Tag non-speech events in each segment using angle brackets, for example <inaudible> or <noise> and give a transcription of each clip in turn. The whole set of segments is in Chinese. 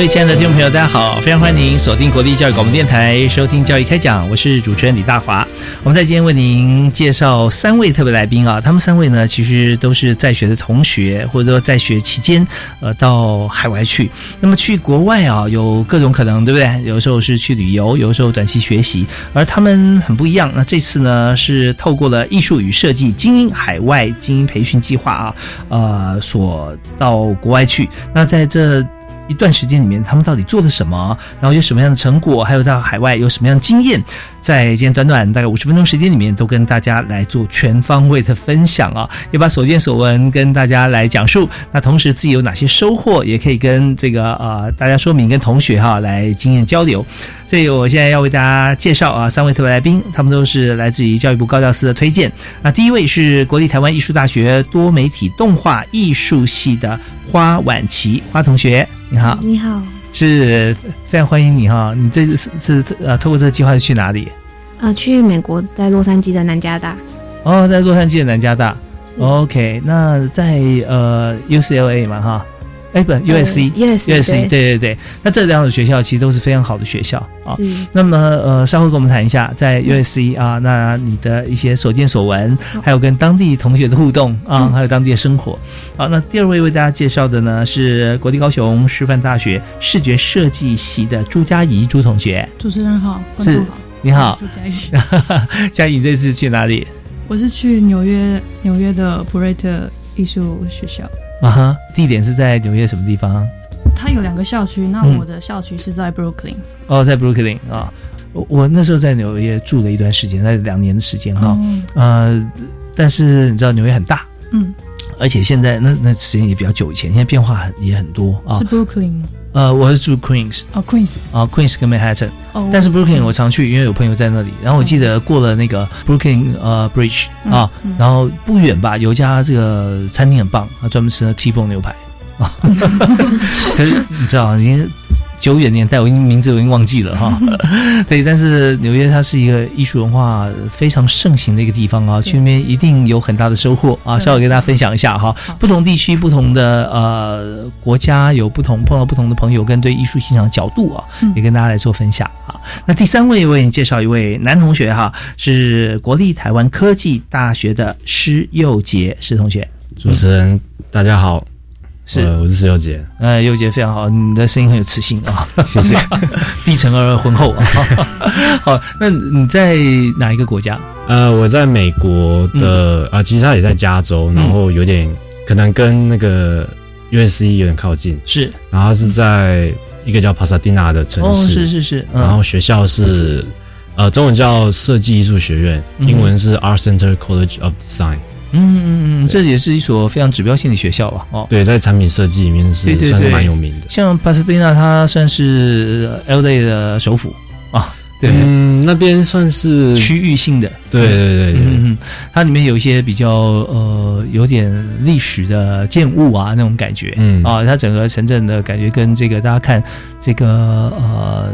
各位亲爱的听众朋友，大家好！非常欢迎您锁定国立教育广播电台，收听教育开讲，我是主持人李大华。我们在今天为您介绍三位特别来宾啊，他们三位呢，其实都是在学的同学，或者说在学期间，呃，到海外去。那么去国外啊，有各种可能，对不对？有时候是去旅游，有的时候短期学习，而他们很不一样。那这次呢，是透过了艺术与设计精英海外精英培训计划啊，呃，所到国外去。那在这。一段时间里面，他们到底做了什么？然后有什么样的成果？还有到海外有什么样的经验？在今天短短大概五十分钟时间里面，都跟大家来做全方位的分享啊！也把所见所闻跟大家来讲述。那同时自己有哪些收获，也可以跟这个呃大家说明，跟同学哈来经验交流。所以我现在要为大家介绍啊三位特别来宾，他们都是来自于教育部高教司的推荐。那第一位是国立台湾艺术大学多媒体动画艺术系的花婉琪花同学，你好，你好。是非常欢迎你哈！你这次是呃，透过这个计划是去哪里？呃，去美国，在洛杉矶的南加大。哦，在洛杉矶的南加大。OK，那在呃 UCLA 嘛哈。哎，不，USC，USC，对对对，那这两所学校其实都是非常好的学校啊。那么，呃，稍后跟我们谈一下在 USC 啊，那你的一些所见所闻，还有跟当地同学的互动啊，还有当地的生活。好，那第二位为大家介绍的呢是国立高雄师范大学视觉设计系的朱佳怡朱同学。主持人好，是，你好，朱佳怡。<laughs> 佳怡这次去哪里？我是去纽约，纽约的普瑞特艺术学校。啊哈，地点是在纽约什么地方？它有两个校区，那我的校区是在 Brooklyn。哦，在 Brooklyn 啊，我我那时候在纽约住了一段时间，在两年的时间哈。呃，但是你知道纽约很大，嗯，而且现在那那时间也比较久以前，现在变化很也很多啊。是 Brooklyn 吗？呃，我是住 Queens，哦 Queens，啊 Queens 跟 Manhattan，哦，但是 Brooklyn 我常去，因为有朋友在那里。然后我记得过了那个 Brooklyn 呃 Bridge 啊，然后不远吧，有一家这个餐厅很棒，啊，专门吃那 T-bone 牛排啊。<laughs> <laughs> 可是你知道已经。久远年代，我已经名字我已经忘记了哈。<laughs> 对，但是纽约它是一个艺术文化非常盛行的一个地方啊，去那边一定有很大的收获啊。稍微跟大家分享一下哈，不同地区、不同的呃国家有不同碰到不同的朋友跟对艺术欣赏角度啊，也跟大家来做分享啊。那第三位为你介绍一位男同学哈，是国立台湾科技大学的施佑杰施同学。主持人大家好。是，我是石佑杰。呃，佑杰非常好，你的声音很有磁性啊，谢谢。低沉而浑厚啊。<laughs> 好，那你在哪一个国家？呃，我在美国的啊，其实他也在加州，然后有点可能跟那个 USC 有点靠近。是，然后是在一个叫帕萨蒂纳的城市。是是是。然后学校是呃，中文叫设计艺术学院，英文是 Art Center College of Design。嗯嗯嗯，这也是一所非常指标性的学校吧哦。对，在产品设计里面是算是蛮有名的。像巴斯蒂纳，它算是 LA 的首府啊。对，嗯，那边算是区域性的。对对对，嗯嗯，它里面有一些比较呃有点历史的建物啊，那种感觉。嗯啊，它整个城镇的感觉跟这个大家看这个呃。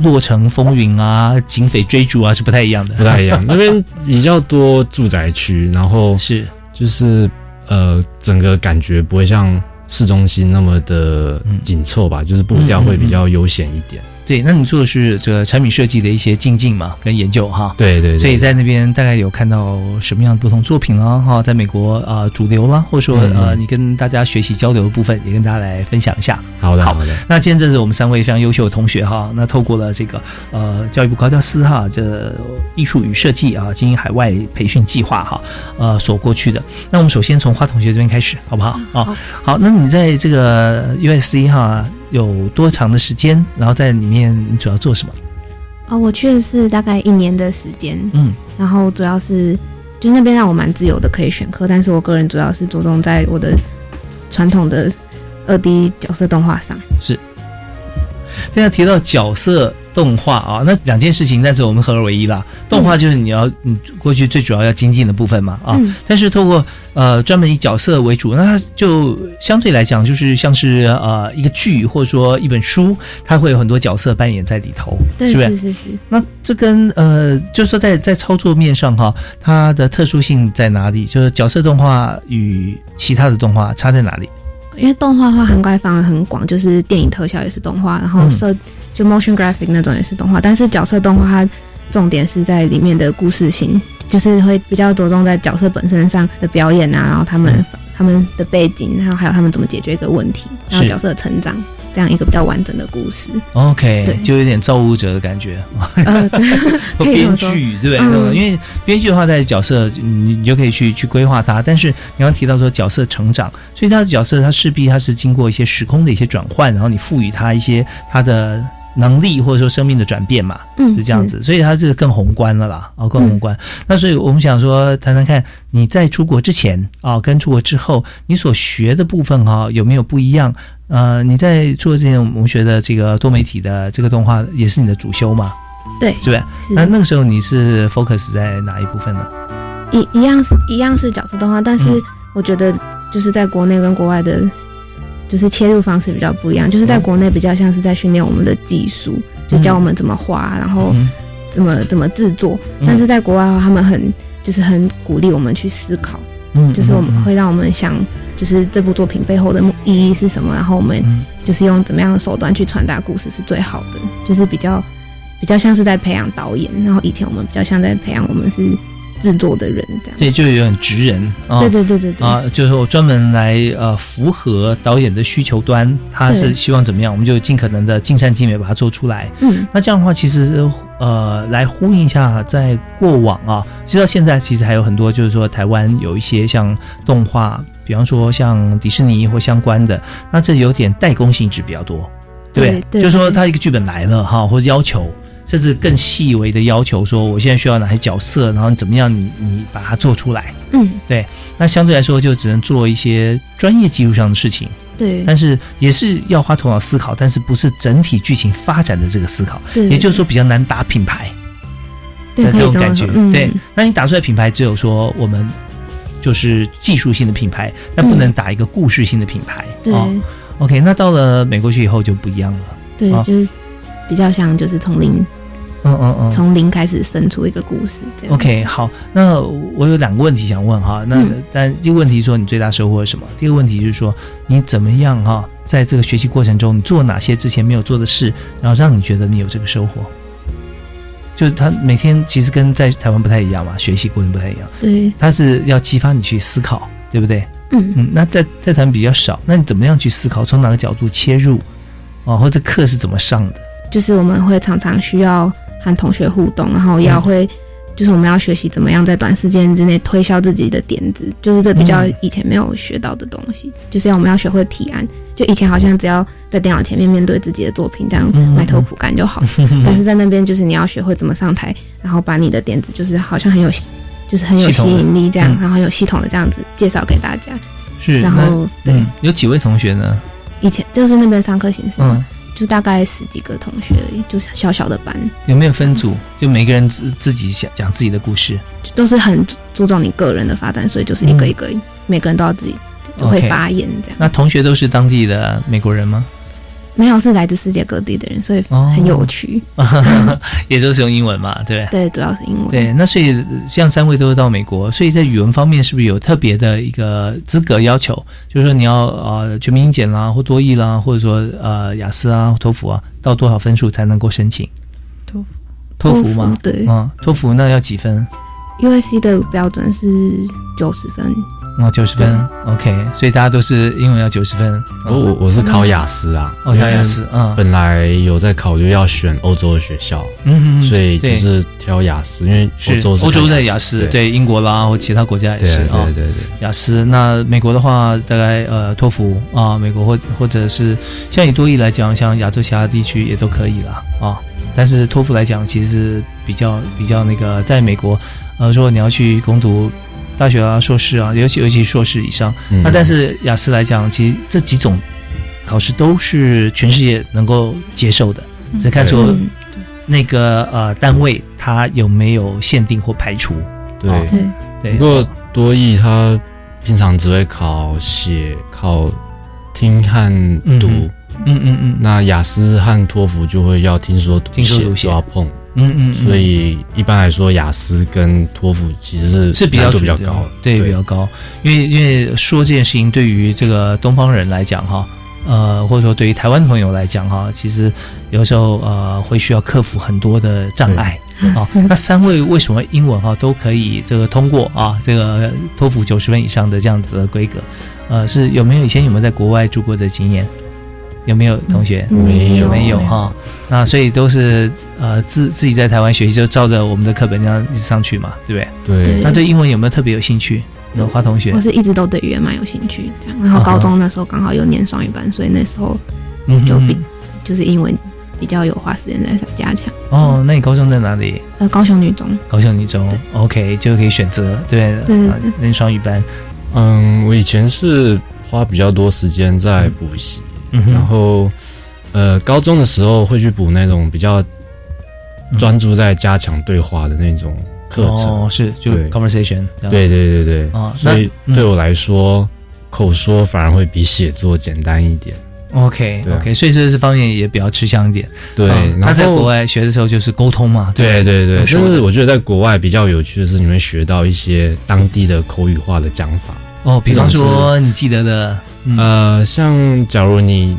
洛城风云啊，警匪追逐啊，是不太一样的。不太一样，<laughs> 那边比较多住宅区，然后是就是呃，整个感觉不会像市中心那么的紧凑吧，就是步调会比较悠闲一点。对，那你做的是这个产品设计的一些精进嘛，跟研究哈。对对对，所以在那边大概有看到什么样的不同作品啦，哈，在美国啊、呃主流啦，或者说嗯呃你跟大家学习交流的部分，也跟大家来分享一下。好好的好的，那今天这是我们三位非常优秀的同学哈，那透过了这个呃教育部高教司哈这艺术与设计啊经营海外培训计划哈呃所过去的。那我们首先从花同学这边开始好不好啊？好，那你在这个 USC 哈有多长的时间？然后在里面你主要做什么？哦，我去的是大概一年的时间，嗯然后主要是就是那边让我蛮自由的，可以选课，但是我个人主要是着重在我的传统的二 D 角色动画上。现在提到角色动画啊，那两件事情，但是我们合二为一啦。动画就是你要你过去最主要要精进的部分嘛啊，嗯但是透过呃专门以角色为主，那它就相对来讲就是像是呃一个剧或者说一本书，它会有很多角色扮演在里头，对，是不是？是是是。那这跟呃，就是说在在操作面上哈，它的特殊性在哪里？就是角色动画与其他的动画差在哪里？因为动画的话涵盖范围很广，就是电影特效也是动画，然后嗯。设、就 motion graphic 那种也是动画，但是角色动画它重点是在里面的故事性，就是会比较着重在角色本身上的表演啊，然后他们、嗯。他们的背景，然后还有他们怎么解决一个问题，然后角色的成长，这样一个比较完整的故事。OK，对就有点造物者的感觉。呃，或 <laughs> <laughs> 可以这编剧，对不对？嗯因为编剧的话，在角色你你就可以去去规划它，但是你刚刚提到说角色成长，所以他的角色他势必他是经过一些时空的一些转换，然后你赋予他一些他的能力或者说生命的转变嘛，嗯是这样子，所以它这个更宏观了啦，哦，更宏观。那所以我们想说，谈谈看你在出国之前啊、跟出国之后，你所学的部分哈、有没有不一样？呃，你在做之前，我们学的这个多媒体的这个动画，也是你的主修嘛？对，是不是？那那个时候你是 focus 在哪一部分呢？一一样是一样是角色动画，但是嗯我觉得就是在国内跟国外的，就是切入方式比较不一样。就是在嗯国内比较像是在训练我们的技术，就教我们怎么画，然后嗯怎么怎么制作。嗯但是在国外的话，他们很就是很鼓励我们去思考，嗯就是我们会让我们想，就是这部作品背后的目意义是什么，然后我们嗯。就是用怎么样的手段去传达故事是最好的，就是比较比较像是在培养导演，然后以前我们比较像在培养我们是制作的人这样。对，就有点职人啊。对对对对对。啊，就是我专门来呃符合导演的需求端，他是希望怎么样，我们就尽可能的尽善尽美把它做出来。嗯，那这样的话，其实呃来呼应一下，在过往啊，其实到现在其实还有很多，就是说台湾有一些像动画，比方说像迪士尼或相关的，那这有点代工性质比较多，对对对就是说对他一个剧本来了哈，或者要求。甚至更细微的要求，说我现在需要哪些角色，然后你怎么样你，你把它做出来。嗯，对那相对来说，就只能做一些专业技术上的事情，对，但是也是要花头脑思考，但是不是整体剧情发展的这个思考，对也就是说比较难打品牌。对，的这种感觉。对，那你打出来品牌，只有说我们就是技术性的品牌，但不能打一个故事性的品牌。对。哦、OK，那到了美国去以后就不一样了。对哦，就是比较像就是从零嗯嗯嗯。从零开始生出一个故事这样。OK，好，那我有两个问题想问哈。那、嗯但第一个问题说你最大收获是什么？第二个问题就是说你怎么样哈，在这个学习过程中，你做哪些之前没有做的事，然后让你觉得你有这个收获？就是他每天其实跟在台湾不太一样嘛，学习过程不太一样，对，他是要激发你去思考，对不对？嗯，嗯，那在在台湾比较少，那你怎么样去思考？从哪个角度切入？哦，或者课是怎么上的？就是我们会常常需要和同学互动，然后要嗯会。就是我们要学习怎么样在短时间之内推销自己的点子，就是这比较嗯以前没有学到的东西。就是要我们要学会提案，就以前好像只要在电脑前面面对自己的作品，这样埋头苦干就好。<laughs> 但是在那边就是你要学会怎么上台，然后把你的点子就是好像很有，就是很有吸引力这样，嗯然后很有系统的这样子介绍给大家。是，然后对，嗯，有几位同学呢？以前就是那边上课形式，嗯，就大概十几个同学就是小小的班，有没有分组？就每个人自自己想讲自己的故事。就都是很注重你个人的发展，所以就是一个一个，每个人都要自己都会发言这样。那同学都是当地的美国人吗？没有是来自世界各地的人，所以哦很有趣。<laughs> 也都是用英文嘛，对不对？对，主要是英文。对，那所以像三位都是到美国，所以在语文方面是不是有特别的一个资格要求？就是说你要呃全民英检啦，或多益啦，或者说呃雅思啊、托福啊，到多少分数才能够申请？托福托福嘛，对嗯，托福那要几分？，USC 的标准是九十分。哦，九十分，OK，所以大家都是英文要九十分。我我我是考雅思啊，哦，考雅思，嗯本来有在考虑要选欧洲的学校，嗯嗯，所以就是挑雅思，因为是欧洲是欧洲看的雅思，对对英国啦或其他国家也是啊对。对对，雅思，那美国的话，大概呃托福啊，美国或或者是像以多益来讲，像亚洲其他地区也都可以啦啊。但是托福来讲，其实是比较比较那个，在美国，呃，如果你要去攻读大学啊、硕士啊，尤其尤其硕士以上，嗯。那但是雅思来讲，其实这几种考试都是全世界能够接受的，只看出嗯，那个呃单位它有没有限定或排除。对。哦对，对，不过多益他平常只会考写、考听和读，嗯嗯嗯嗯那雅思和托福就会要听说读写听说读写。都要碰，嗯嗯，嗯所以一般来说，雅思跟托福其实是是比较难度比较高，对，比较高。因为因为说这件事情对于这个东方人来讲哈，呃，或者说对于台湾朋友来讲哈，其实有时候呃会需要克服很多的障碍。啊、<laughs> 那三位为什么英文哈都可以这个通过啊？这个托福九十分以上的这样子的规格，呃，是有没有以前有没有在国外住过的经验？有没有同学？嗯没有没有哈？那所以都是呃自自己在台湾学习，就照着我们的课本这样一直上去嘛，对不对？对对那对英文有没有特别有兴趣？有花同学我，是一直都对语言蛮有兴趣，这样。然后高中那时候刚好又念双语班，所以那时候嗯就比哼就是英文比较有花时间在加强。哦，那你高中在哪里？呃，高雄女中，高雄女中，OK，就可以选择，对对念双语班，嗯，我以前是花比较多时间在补习，嗯哼然后呃，高中的时候会去补那种比较专注在加强对话的那种课程。哦，是就 conversation，对对对对，哦所以对我来说，口说反而会比写作简单一点。，OK OK，所以说这方面也比较吃香一点。对，嗯他在国外学的时候就是沟通嘛，对对对，用说的但是我觉得在国外比较有趣的是，你会学到一些当地的口语化的讲法。哦，比方说你记得的，嗯呃，像假如你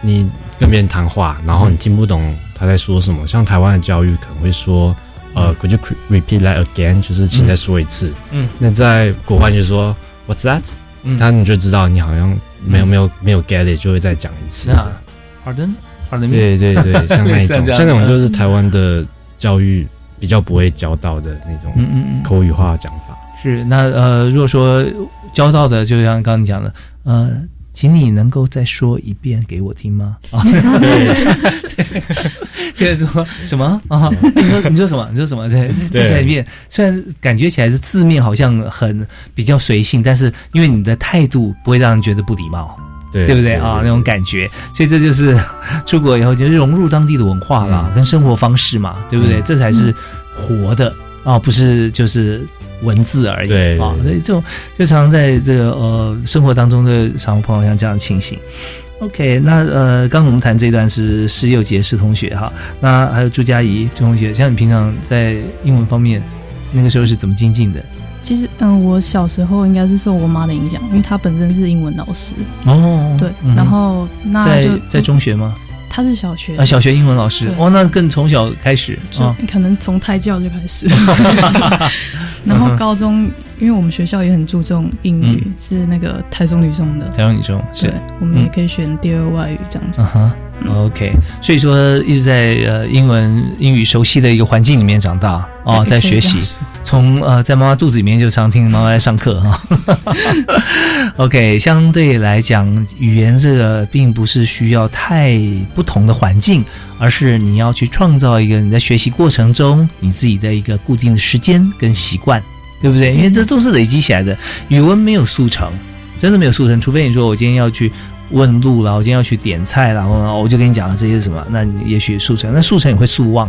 你跟别人谈话，然后你听不懂他在说什么，像台湾的教育可能会说，呃，Could you repeat that again？就是请再说一次。嗯，那在国外就说 What's that？嗯他你就知道你好像没有没有没有 get it，就会再讲一次。啊 Pardon Pardon 对对对，像那一种，<laughs> 像那种就是台湾的教育比较不会教到的那种嗯嗯嗯，口语化的讲法。是那呃，如果说教到的，就像刚刚你讲的，呃，请你能够再说一遍给我听吗？啊，<laughs> 对，<laughs> 接着说什么啊？你说你说什么？你说什么？对，再再来一遍。虽然感觉起来是字面好像很比较随性，但是因为你的态度不会让人觉得不礼貌，对对不对啊？那种感觉，所以这就是出国以后就是融入当地的文化啦，嗯跟生活方式嘛，对不对？嗯这才是活的啊，不是就是文字而已对啊。对所以这种就常常在这个呃生活当中的常碰到像这样的情形。OK，那呃，刚刚我们谈这段是十六节是同学哈，那还有朱佳怡朱同学，像你平常在英文方面，那个时候是怎么精进的？其实，嗯，我小时候应该是受我妈的影响，因为她本身是英文老师，哦对，嗯然后那在就在中学吗？她是小学，啊，小学英文老师。哦，那更从小开始就啊，可能从胎教就开始，<laughs> 然后高中，因为我们学校也很注重英语，嗯。是那个台中女中的，台中女中是。对，我们也可以选第二外语这样子。嗯。哼，OK，所以说一直在呃英文英语熟悉的一个环境里面长大哦，在学习，从呃在妈妈肚子里面就常听妈妈在上课哈。<laughs> OK，相对来讲，语言这个并不是需要太不同的环境，而是你要去创造一个你在学习过程中你自己的一个固定的时间跟习惯，对不对？因为这都是累积起来的，语文没有速成，真的没有速成，除非你说我今天要去。问路啦，我今天要去点菜啦，我我就跟你讲了这些是什么，那你也许速成，那速成也会速忘，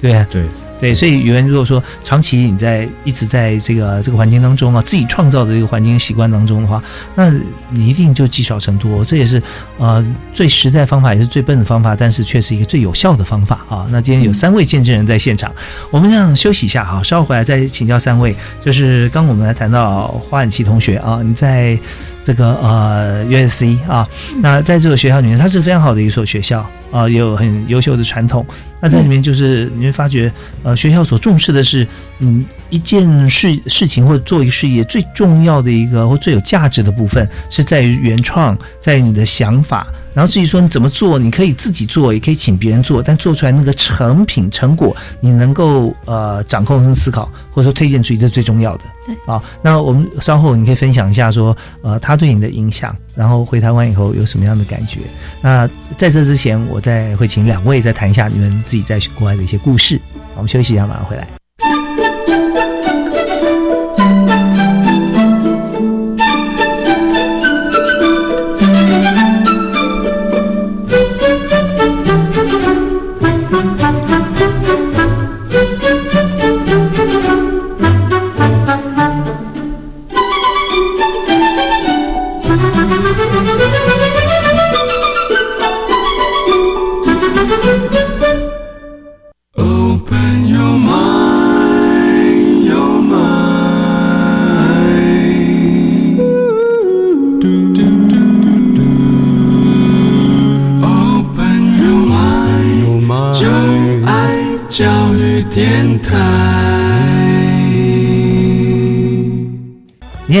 对啊，对对，所以语文如果说长期你在一直在这个这个环境当中啊，自己创造的这个环境习惯当中的话，那你一定就积少成多。这也是呃最实在方法，也是最笨的方法，但是却是一个最有效的方法啊。那今天有三位见证人在现场，我们想休息一下哈，稍后回来再请教三位。就是刚我们来谈到花婉琪同学啊，你在这个呃 USC 啊，那在这个学校里面，它是非常好的一所学校啊，也有很优秀的传统。那在里面就是你会发觉，呃，学校所重视的是，嗯，一件事事情或者做一个事业最重要的一个或最有价值的部分是在于原创，在你的想法。然后至于说你怎么做，你可以自己做，也可以请别人做，但做出来那个成品成果，你能够呃掌控跟思考，或者说推荐出去，这是最重要的。对啊，那我们稍后你可以分享一下说，呃，他对你的影响，然后回台湾以后有什么样的感觉？那在这之前，我再会请两位再谈一下你们自己在国外的一些故事。我们休息一下，马上回来。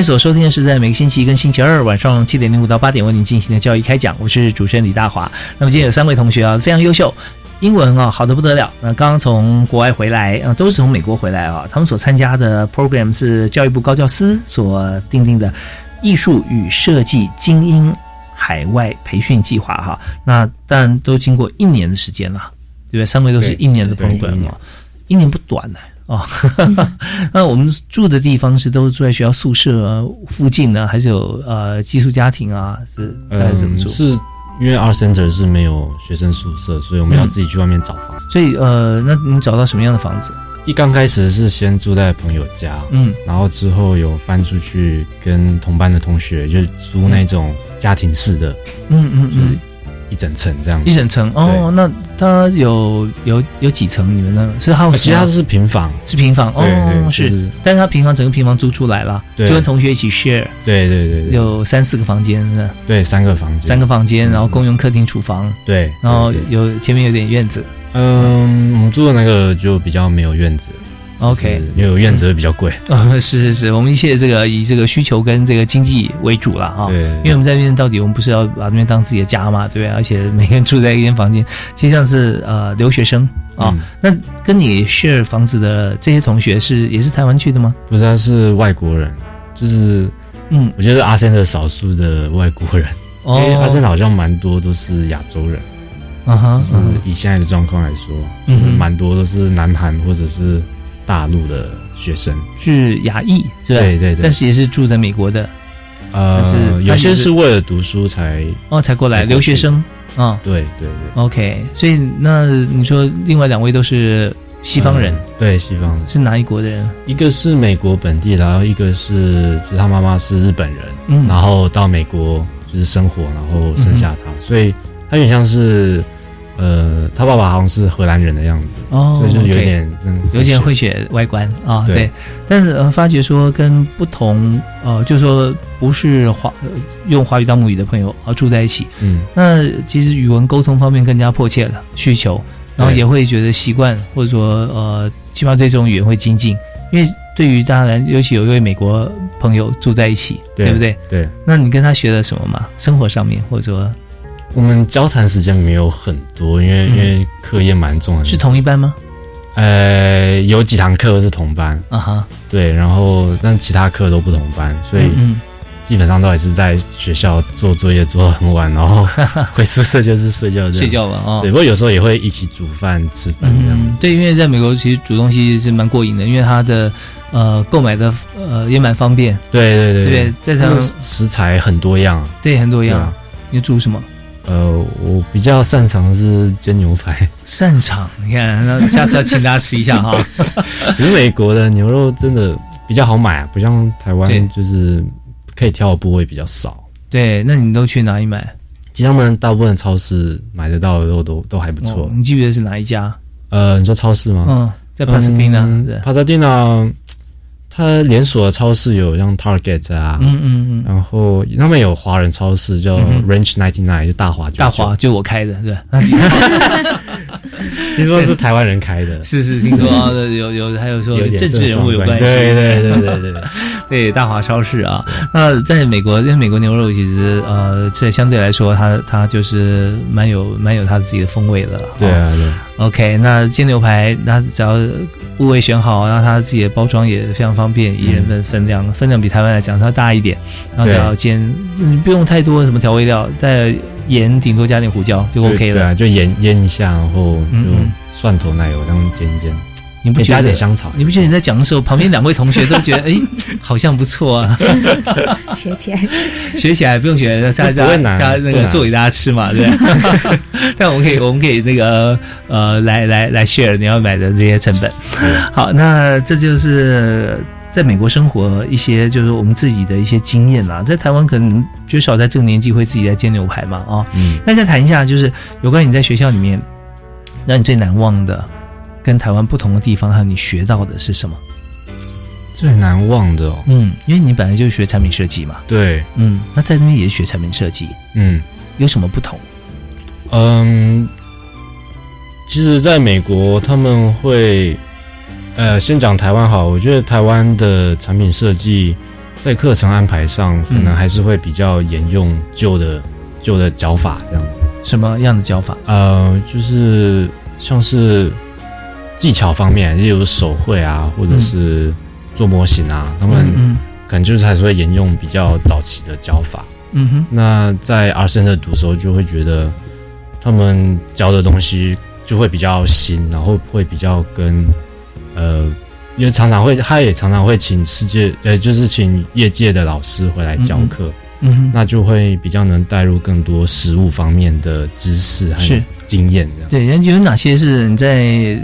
天所收听的是在每个星期一跟星期二晚上七点零五到八点为您进行的教育开讲，我是主持人李大华。那么今天有三位同学啊，非常优秀，英文啊好的不得了。那刚刚从国外回来啊，都是从美国回来啊，他们所参加的 program 是教育部高教司所定定的艺术与设计精英海外培训计划哈。那当然都经过一年的时间了，对不对？三位都是一年的 program 啊，一年不短呢。哦，<laughs> 那我们住的地方是都住在学校宿舍、啊、附近呢，还是有呃寄宿家庭啊？是大概是怎么住？嗯是因为 R Center 是没有学生宿舍，所以我们要自己去外面找房。所以呃，那你找到什么样的房子？一刚开始是先住在朋友家，嗯然后之后有搬出去跟同班的同学就租那种家庭式的，嗯嗯就是嗯，一整层这样子。一整层？哦。那它有有有几层？你们呢是 house？其他是平房，是平房？哦，，是是。但是它平房整个平房租出来了，就跟同学一起 share，对对对对，有三四个房间，是吧对三个房间，三个房间，然后共用客厅、厨房，对，然后有前面有点院子。嗯，我们住的那个就比较没有院子 OK，因为有院子会比较贵，呃，<laughs> 是是是，我们一切这个以这个需求跟这个经济为主了啊。对，因为我们在那边到底我们不是要把那边当自己的家嘛，对不对？而且每个人住在一间房间，<laughs> 其实像是呃留学生啊、嗯。那跟你 share 房子的这些同学是也是台湾去的吗？不是他是外国人，就是嗯，我觉得阿森的少数的外国人，因为阿森好像蛮多都是亚洲人，啊哈，就是嗯。以现在的状况来说，嗯蛮多都是南韩或者是大陆的学生，是亚裔是吧？对对对。但是也是住在美国的。呃是，有些是是为了读书才，哦，才过来留学生啊。对对对，OK，所以那你说另外两位都是西方人，嗯对西方人，是哪一国的人？一个是美国本地，然后一个是就是他妈妈是日本人，嗯。然后到美国就是生活，然后生下他，所以他有点像是，呃，他爸爸好像是荷兰人的样子，哦，所以就是有点嗯，有点会写外观啊，对对，但是呃，发觉说跟不同呃，就说不是华、呃用华语当母语的朋友啊住在一起，嗯，那其实语文沟通方面更加迫切了需求，然后也会觉得习惯，或者说呃，起码对这种语言会精进，因为对于当然，尤其有一位美国朋友住在一起，对不对？？对，那你跟他学了什么吗？生活上面，或者说我们交谈时间没有很多，因为、嗯因为课业蛮重的，是同一班吗？呃，有几堂课是同班，啊哈，对，然后但其他课都不同班，所以嗯基本上都还是在学校做作业做到很晚，然后 <laughs> 回宿舍就是睡觉这样嗯睡。觉吧啊。对，不过有时候也会一起煮饭吃饭这样子。，嗯对，因为在美国其实煮东西是蛮过瘾的，因为它的呃购买的呃也蛮方便，对对对对不对？在他们上食材很多样，对很多样。你煮什么？呃，我比较擅长是煎牛排，擅长，你看，那下次要请大家吃一下哈。<laughs> 因为美国的牛肉真的比较好买啊，不像台对湾就是可以挑的部位比较少。对，那你都去哪里买？其实他们大部分超市买得到的肉都都还不错。哦你记不记得是哪一家？呃，你说超市吗？嗯，在帕斯汀呢。对帕萨蒂娜，它连锁的超市有像 Target 啊，嗯嗯嗯，然后他们有华人超市叫嗯 Range Ninety Nine，就大华大华，就我开的，对。<laughs> 听说是台湾人开的，<laughs> 是是，听说啊有有还有说有政治人物有关系，对对对对对对，对，大华超市啊。那在美国，因为美国牛肉其实呃，这相对来说，它它就是蛮有蛮有它自己的风味的。对啊对。OK，那煎牛排，那只要部位选好，然后它自己的包装也非常方便，一人份分量，分量比台湾来讲稍微大一点，然后只要煎，你不用太多什么调味料，再盐顶多加点胡椒就 OK 了。对啊，就盐腌一下，然后就嗯蒜头奶油这样煎一煎，你不觉得点香草？你不觉得你在讲的时候，旁边两位同学都觉得 <laughs> 哎，好像不错啊，<laughs> 学起来。<laughs> 学起来不用学，下不会难加加那个做给大家吃嘛，对。但我们可以，我们可以那个呃，来来来 share 你要买的这些成本。好，那这就是在美国生活一些，就是我们自己的一些经验啦。在台湾可能绝少在这个年纪会自己在煎牛排嘛，啊、嗯，那再谈一下，就是有关你在学校里面让你最难忘的，跟台湾不同的地方，还有你学到的是什么？最难忘的哦，嗯，因为你本来就是学产品设计嘛，对，嗯，那在那边也是学产品设计，嗯有什么不同？嗯，其实在美国他们会，呃，先讲台湾好，我觉得台湾的产品设计在课程安排上，可能还是会比较沿用旧的旧的教法这样子。什么样的教法？呃，就是像是技巧方面，例如手绘啊，或者是做模型啊，他们嗯可能就是还是会沿用比较早期的教法。嗯哼，那在 R Center 读的时候，就会觉得他们教的东西就会比较新，然后会比较跟呃，因为常常会，他也常常会请世界呃，就是请业界的老师回来教课，嗯哼，那就会比较能带入更多实物方面的知识还有经验。对，人有哪些是你在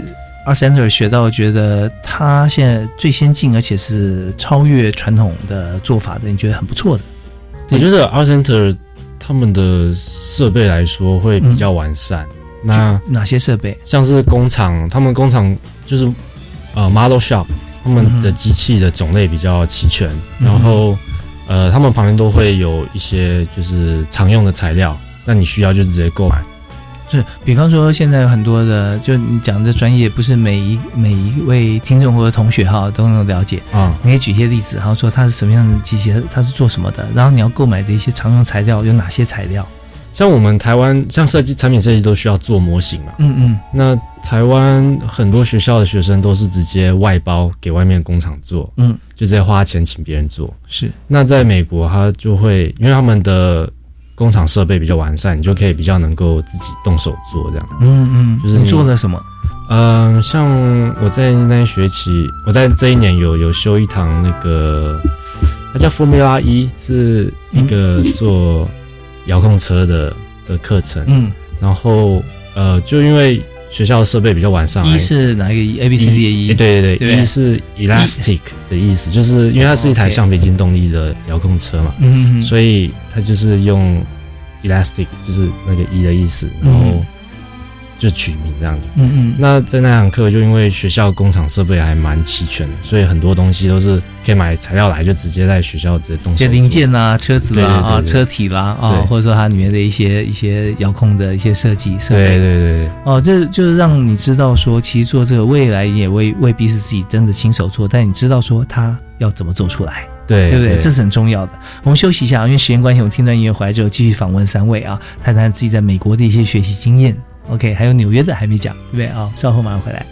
R Center 学到，觉得他现在最先进，而且是超越传统的做法的，你觉得很不错的？我觉得 R Center 他们的设备来说会比较完善。那哪些设备？像是工厂，他们工厂就是呃 model shop，他们的机器的种类比较齐全，嗯然后呃他们旁边都会有一些就是常用的材料，那你需要就直接购买。是，比方说现在有很多的，就你讲的专业，不是每一每一位听众或者同学哈都能了解。啊、你可以举一些例子，然后说它是什么样的机械，它是做什么的，然后你要购买的一些常用材料有哪些材料？像我们台湾像设计产品设计都需要做模型嘛，嗯嗯那台湾很多学校的学生都是直接外包给外面工厂做，嗯，就直接花钱请别人做。是，那在美国，他就会因为他们的工厂设备比较完善，你就可以比较能够自己动手做这样。嗯嗯，你就是你做了什么？嗯、像我在那一学期，我在这一年有有修一堂那个，它叫 Formula 一，是一个做遥控车的的课程。嗯，然后呃，就因为学校的设备比较完善，一是哪一个？一？A B C D 的一？对对对。对，一是 elastic 的意思，就是因为它是一台橡皮筋动力的遥控车嘛，嗯，所以它就是用 elastic，就是那个一的意思，然后嗯就取名这样子。嗯嗯，那在那堂课，就因为学校工厂设备还蛮齐全的，所以很多东西都是可以买材料来，就直接在学校直接动手些零件啦、车子啦对对对啊、对车体啦啊，对或者说它里面的一些一些遥控的一些设计设备对。对对，哦，这就是让你知道说，其实做这个未来也未未必是自己真的亲手做，但你知道说它要怎么做出来。对对不对？这是很重要的。我们休息一下，因为时间关系，我们听段音乐回来之后，继续访问三位啊，谈谈自己在美国的一些学习经验。OK，还有纽约的还没讲，对不对啊？稍后马上回来。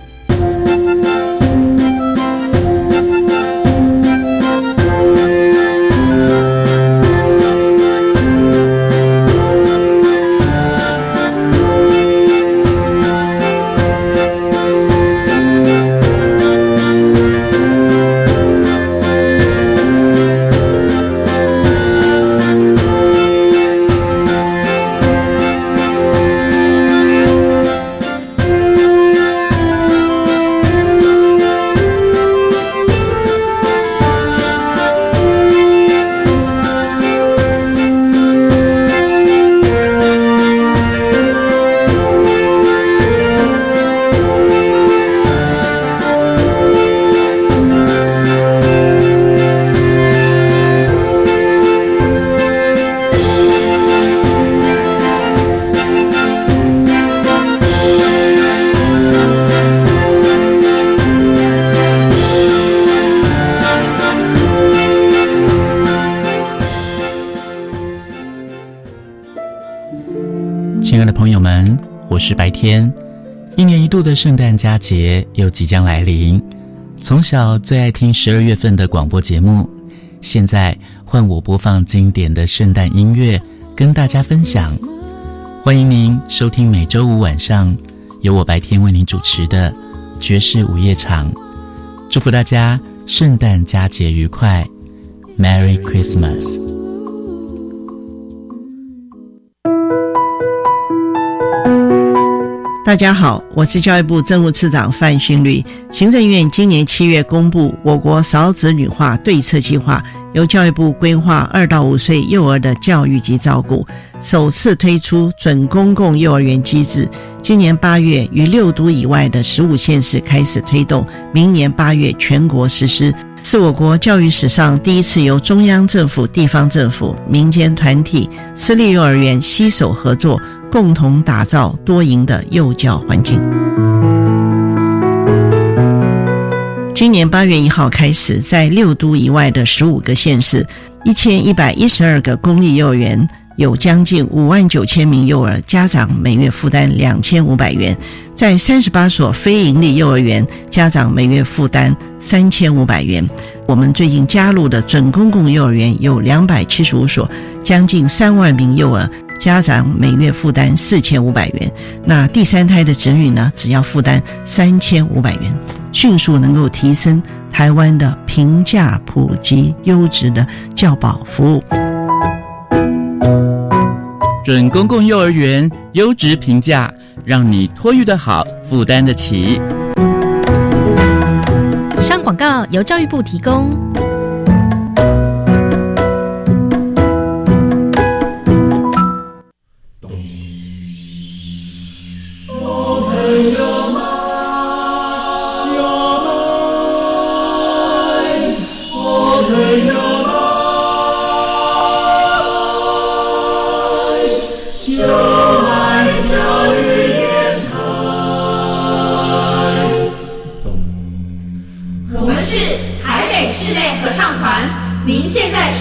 圣诞佳节又即将来临，从小最爱听十二月份的广播节目，现在换我播放经典的圣诞音乐，跟大家分享。欢迎您收听每周五晚上由我白天为您主持的爵士午夜场。祝福大家圣诞佳节愉快，Merry Christmas。大家好，我是教育部政务次长范训律。行政院今年七月公布我国少子女化对策计划，由教育部规划二到五岁幼儿的教育及照顾，首次推出准公共幼儿园机制。今年八月于六都以外的十五县市开始推动，明年八月全国实施。是我国教育史上第一次由中央政府、地方政府、民间团体、私立幼儿园携手合作，共同打造多赢的幼教环境。今年八月一号开始，在六都以外的十五个县市，一千一百一十二个公立幼儿园。有将近五万九千名幼儿家长每月负担两千五百元，在三十八所非营利幼儿园，家长每月负担三千五百元。我们最近加入的准公共幼儿园有两百七十五所，将近三万名幼儿家长每月负担四千五百元。那第三胎的子女呢，只要负担三千五百元，迅速能够提升台湾的平价、普及、优质的教保服务。准公共幼儿园优质评价，让你托育的好，负担得起。以上广告由教育部提供。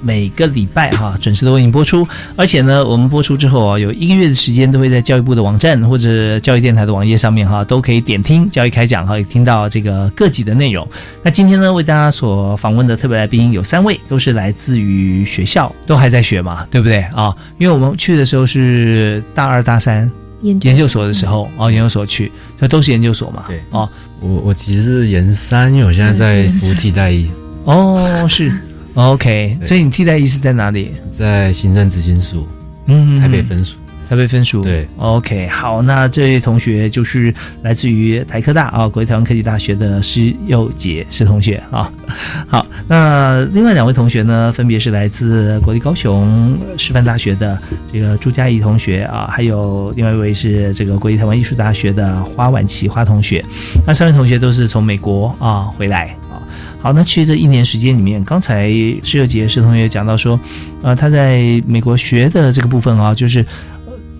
每个礼拜哈准时的为您播出，而且呢，我们播出之后啊，有一个月的时间都会在教育部的网站或者教育电台的网页上面哈，都可以点听教育开讲哈，也听到这个各级的内容。那今天呢，为大家所访问的特别来宾有三位，都是来自于学校，都还在学嘛，对不对啊？因为我们去的时候是大二大三。研究所的时候哦，研究所去，这都是研究所嘛。对哦，我我其实是研三，因为我现在在服替代役。哦，是 OK，所以你替代役是在哪里？在行政执行署，嗯，台北分署。台北分署对，OK，好，那这位同学就是来自于台科大啊，国立台湾科技大学的施佑杰施同学啊。<laughs> 好，那另外两位同学呢，分别是来自国立高雄师范大学的这个朱佳怡同学啊，还有另外一位是这个国立台湾艺术大学的花婉琪花同学。那三位同学都是从美国啊回来啊。好，那去这一年时间里面，刚才施佑杰施同学讲到说，呃，他在美国学的这个部分啊，就是。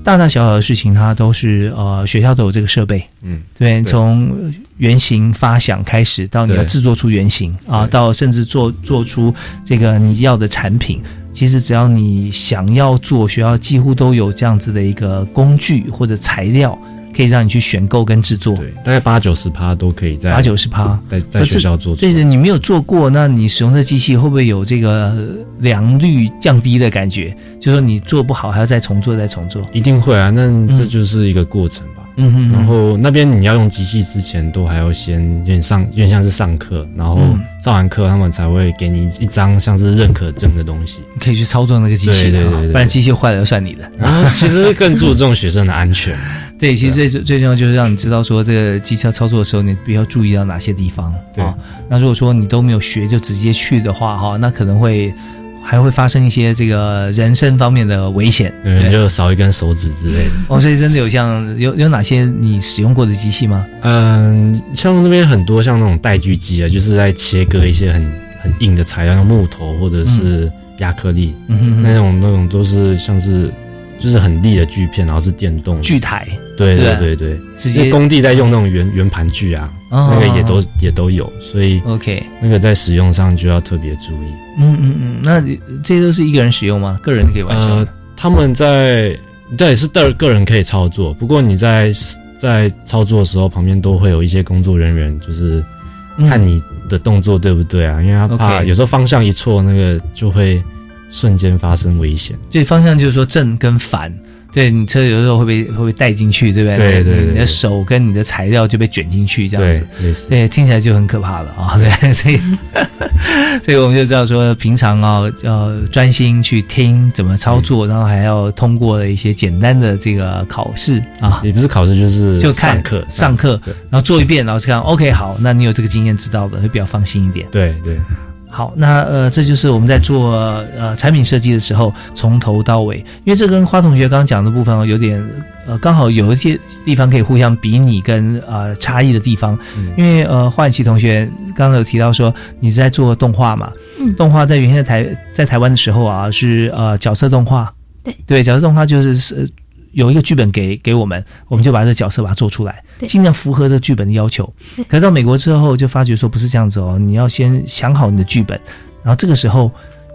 大大小小的事情，他都是呃，学校都有这个设备，嗯，对，从原型发想开始，到你要制作出原型啊，到甚至做做出这个你要的产品，其实只要你想要做，学校几乎都有这样子的一个工具或者材料。可以让你去选购跟制作，对，大概八九十趴都可以在八九十趴在在学校做。对的，你没有做过，那你使用这机器会不会有这个良率降低的感觉？就说你做不好还要再重做再重做，一定会啊。那这就是一个过程吧。嗯哼，然后那边你要用机器之前，都还要先有点上，有点像是上课，然后上完课他们才会给你一张像是认可证的东西，你可以去操作那个机器，对对对，不然机器坏了要算你的。然后其实更注重学生的安全，对，其实最最重要就是让你知道说这个机器操作的时候，你必须要注意到哪些地方。对，那如果说你都没有学就直接去的话，哈，那可能会。还会发生一些这个人身方面的危险，对，就少一根手指之类的。哦，所以真的有像有有哪些你使用过的机器吗？嗯，像那边很多像那种带锯机啊，就是在切割一些很很硬的材料，像木头或者是亚克力，嗯那种那种都是像是就是很利的锯片，然后是电动锯台，对对对对，直接工地在用那种圆圆盘锯啊，哦那个也都也都有，所以 OK，那个在使用上就要特别注意。嗯嗯嗯，那这些都是一个人使用吗？个人可以完成呃？他们在对是个个人可以操作，不过你在在操作的时候，旁边都会有一些工作人员，就是看你的动作对不对啊，因为他怕有时候方向一错，那个就会瞬间发生危险。对，方向就是说正跟反，对你车有时候会被会被带进去，对不对？对对对你的手跟你的材料就被卷进去，这样子，对听起来就很可怕了啊！<laughs> 对，所以 <laughs> 所以我们就知道说，平常啊要专心去听怎么操作，然后还要通过一些简单的这个考试啊，也不是考试，就是就看上课上课，然后做一遍，然后看 OK 好，那你有这个经验知道的，会比较放心一点。对对。好，那呃，这就是我们在做呃产品设计的时候，从头到尾，因为这跟花同学刚刚讲的部分哦，有点呃，刚好有一些地方可以互相比拟跟呃差异的地方。嗯。因为呃，花婉琪同学刚刚有提到说你在做动画嘛，嗯。动画在原先在台在台湾的时候啊，是呃角色动画，对。对，角色动画就是是有一个剧本给给我们，我们就把这个角色把它做出来，尽量符合这剧本的要求。可是到美国之后，就发觉说不是这样子哦，你要先想好你的剧本，然后这个时候，